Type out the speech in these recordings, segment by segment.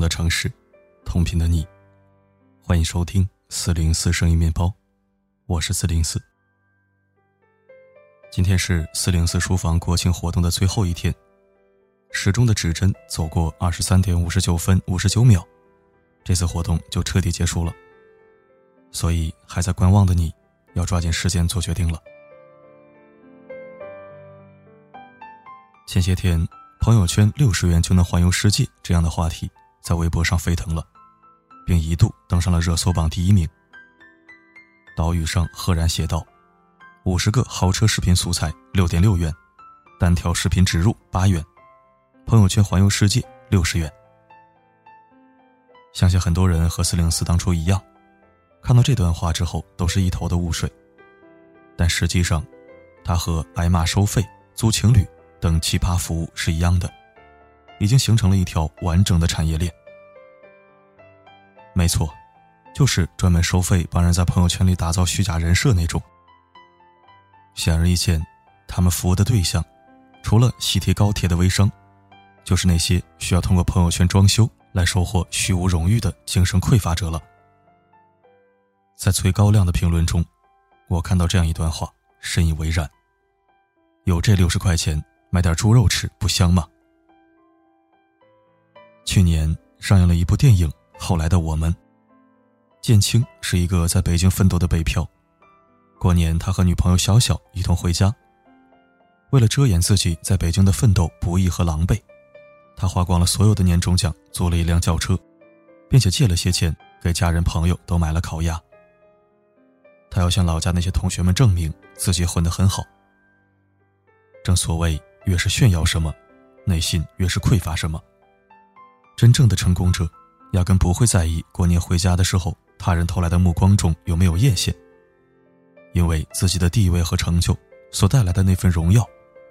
的城市，同频的你，欢迎收听四零四声音面包，我是四零四。今天是四零四书房国庆活动的最后一天，时钟的指针走过二十三点五十九分五十九秒，这次活动就彻底结束了。所以还在观望的你，要抓紧时间做决定了。前些天。朋友圈六十元就能环游世界这样的话题在微博上沸腾了，并一度登上了热搜榜第一名。岛屿上赫然写道：“五十个豪车视频素材六点六元，单条视频植入八元，朋友圈环游世界六十元。”相信很多人和四零四当初一样，看到这段话之后都是一头的雾水。但实际上，它和挨骂收费、租情侣。等奇葩服务是一样的，已经形成了一条完整的产业链。没错，就是专门收费帮人在朋友圈里打造虚假人设那种。显而易见，他们服务的对象，除了喜提高铁的微商，就是那些需要通过朋友圈装修来收获虚无荣誉的精神匮乏者了。在崔高亮的评论中，我看到这样一段话，深以为然。有这六十块钱。买点猪肉吃不香吗？去年上映了一部电影《后来的我们》。建青是一个在北京奋斗的北漂，过年他和女朋友小小一同回家。为了遮掩自己在北京的奋斗不易和狼狈，他花光了所有的年终奖租了一辆轿车，并且借了些钱给家人朋友都买了烤鸭。他要向老家那些同学们证明自己混得很好。正所谓。越是炫耀什么，内心越是匮乏什么。真正的成功者，压根不会在意过年回家的时候他人投来的目光中有没有艳羡，因为自己的地位和成就所带来的那份荣耀，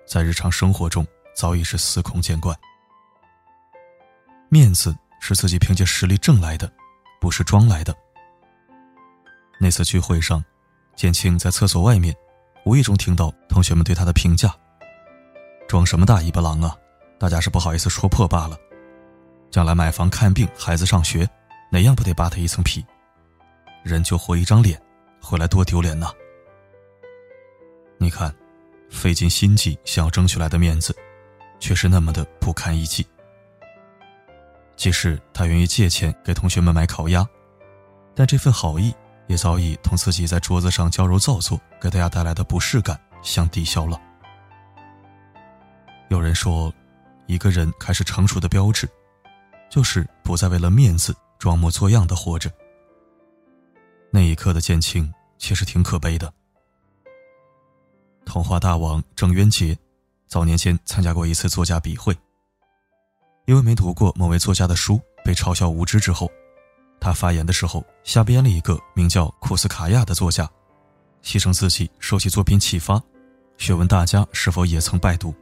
在日常生活中早已是司空见惯。面子是自己凭借实力挣来的，不是装来的。那次聚会上，建青在厕所外面，无意中听到同学们对他的评价。装什么大尾巴狼啊！大家是不好意思说破罢了。将来买房、看病、孩子上学，哪样不得扒他一层皮？人就活一张脸，回来多丢脸呐！你看，费尽心机想要争取来的面子，却是那么的不堪一击。即使他愿意借钱给同学们买烤鸭，但这份好意也早已同自己在桌子上矫揉造作给大家带来的不适感相抵消了。有人说，一个人开始成熟的标志，就是不再为了面子装模作样的活着。那一刻的建青其实挺可悲的。童话大王郑渊洁，早年间参加过一次作家笔会，因为没读过某位作家的书，被嘲笑无知之后，他发言的时候瞎编了一个名叫库斯卡亚的作家，牺牲自己收起作品启发，询问大家是否也曾拜读。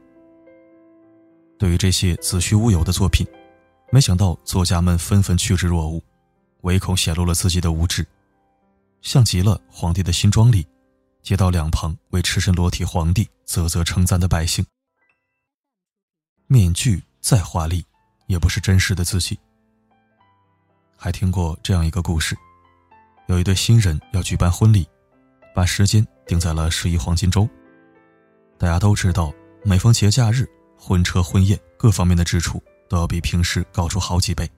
对于这些子虚乌有的作品，没想到作家们纷纷趋之若鹜，唯恐显露了自己的无知，像极了皇帝的新装里，街道两旁为赤身裸体皇帝啧啧称赞的百姓。面具再华丽，也不是真实的自己。还听过这样一个故事，有一对新人要举办婚礼，把时间定在了十一黄金周。大家都知道，每逢节假日。婚车婚宴各方面的支出都要比平时高出好几倍。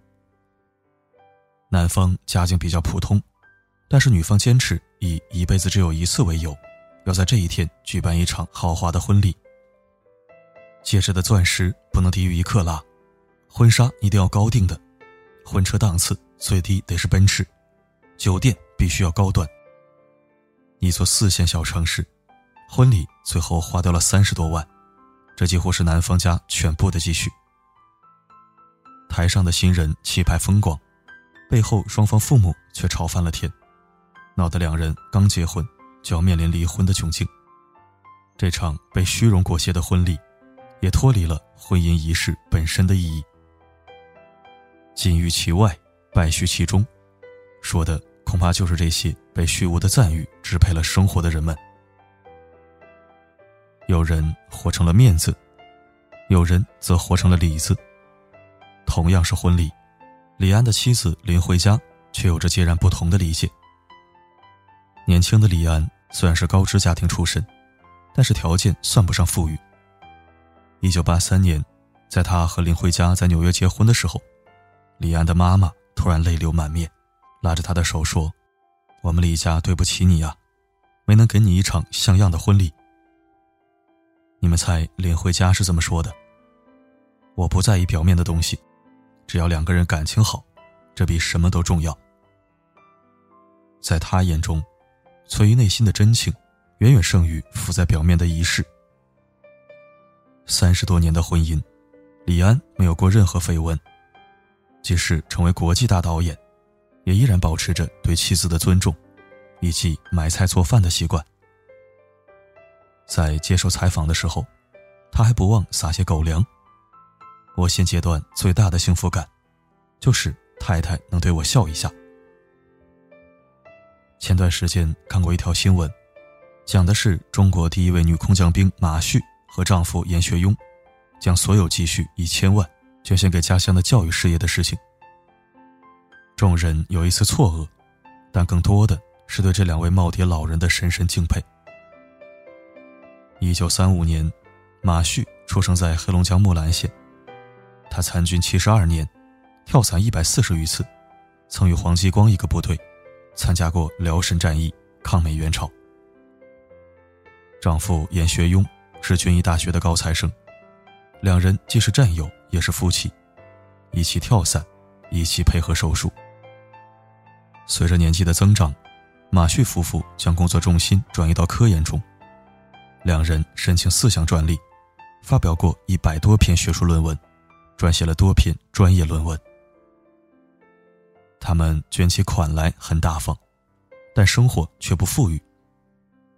男方家境比较普通，但是女方坚持以一辈子只有一次为由，要在这一天举办一场豪华的婚礼。戒指的钻石不能低于一克拉，婚纱一定要高定的，婚车档次最低得是奔驰，酒店必须要高端。一座四线小城市，婚礼最后花掉了三十多万。这几乎是男方家全部的积蓄。台上的新人气派风光，背后双方父母却吵翻了天，闹得两人刚结婚就要面临离婚的窘境。这场被虚荣裹挟的婚礼，也脱离了婚姻仪式本身的意义。金玉其外，败絮其中，说的恐怕就是这些被虚无的赞誉支配了生活的人们。有人活成了面子，有人则活成了里子。同样是婚礼，李安的妻子林慧嘉却有着截然不同的理解。年轻的李安虽然是高知家庭出身，但是条件算不上富裕。一九八三年，在他和林慧嘉在纽约结婚的时候，李安的妈妈突然泪流满面，拉着他的手说：“我们李家对不起你啊，没能给你一场像样的婚礼。”你们猜林慧嘉是怎么说的？我不在意表面的东西。只要两个人感情好，这比什么都重要。在他眼中，存于内心的真情，远远胜于浮在表面的仪式。三十多年的婚姻，李安没有过任何绯闻，即使成为国际大导演，也依然保持着对妻子的尊重，以及买菜做饭的习惯。在接受采访的时候，他还不忘撒些狗粮。我现阶段最大的幸福感，就是太太能对我笑一下。前段时间看过一条新闻，讲的是中国第一位女空降兵马旭和丈夫严学庸，将所有积蓄一千万捐献给家乡的教育事业的事情。众人有一丝错愕，但更多的是对这两位耄耋老人的深深敬佩。一九三五年，马旭出生在黑龙江木兰县。他参军七十二年，跳伞一百四十余次，曾与黄继光一个部队参加过辽沈战役，抗美援朝。丈夫严学庸是军医大学的高材生，两人既是战友也是夫妻，一起跳伞，一起配合手术。随着年纪的增长，马旭夫妇将工作重心转移到科研中，两人申请四项专利，发表过一百多篇学术论文。撰写了多篇专业论文。他们捐起款来很大方，但生活却不富裕。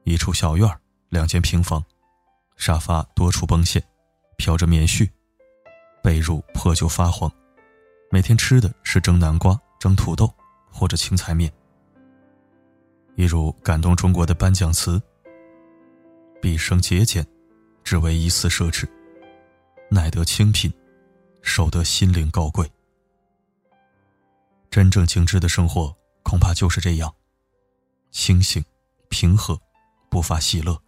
一处小院两间平房，沙发多处崩陷，飘着棉絮，被褥破旧发黄。每天吃的是蒸南瓜、蒸土豆或者青菜面。一如感动中国的颁奖词：“毕生节俭，只为一丝奢侈，耐得清贫。”守得心灵高贵，真正精致的生活恐怕就是这样，清醒、平和，不乏喜乐。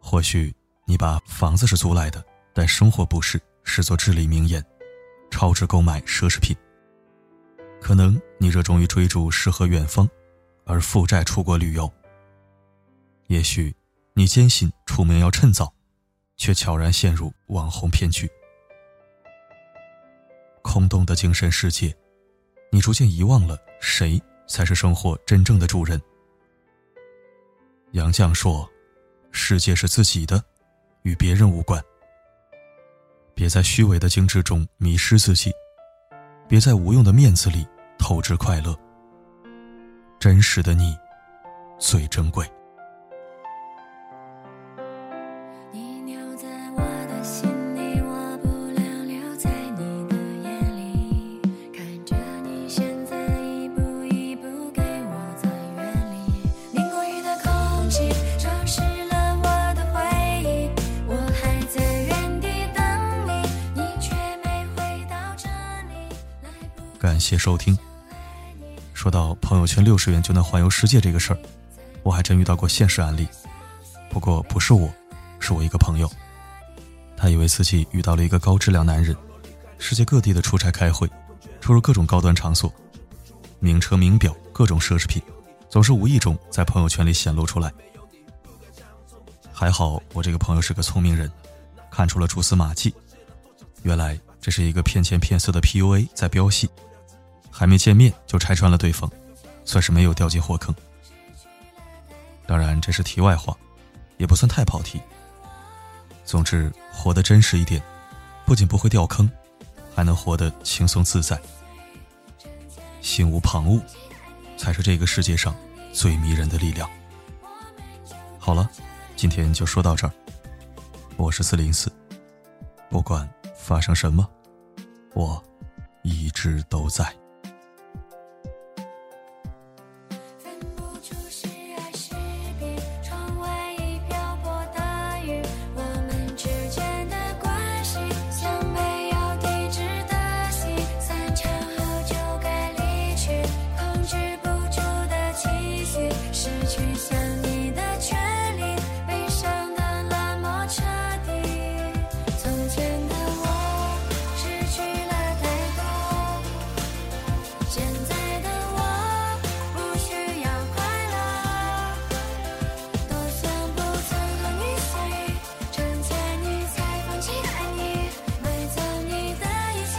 或许你把房子是租来的，但生活不是，视作至理名言，超值购买奢侈品。可能你热衷于追逐诗和远方，而负债出国旅游。也许你坚信出门要趁早，却悄然陷入网红骗局。空洞的精神世界，你逐渐遗忘了谁才是生活真正的主人。杨绛说：“世界是自己的，与别人无关。别在虚伪的精致中迷失自己，别在无用的面子里透支快乐。真实的你，最珍贵。”感谢收听。说到朋友圈六十元就能环游世界这个事儿，我还真遇到过现实案例。不过不是我，是我一个朋友。他以为自己遇到了一个高质量男人，世界各地的出差开会，出入各种高端场所，名车名表各种奢侈品，总是无意中在朋友圈里显露出来。还好我这个朋友是个聪明人，看出了蛛丝马迹，原来这是一个骗钱骗色的 PUA 在飙戏。还没见面就拆穿了对方，算是没有掉进火坑。当然这是题外话，也不算太跑题。总之，活得真实一点，不仅不会掉坑，还能活得轻松自在。心无旁骛，才是这个世界上最迷人的力量。好了，今天就说到这儿。我是四零四，不管发生什么，我一直都在。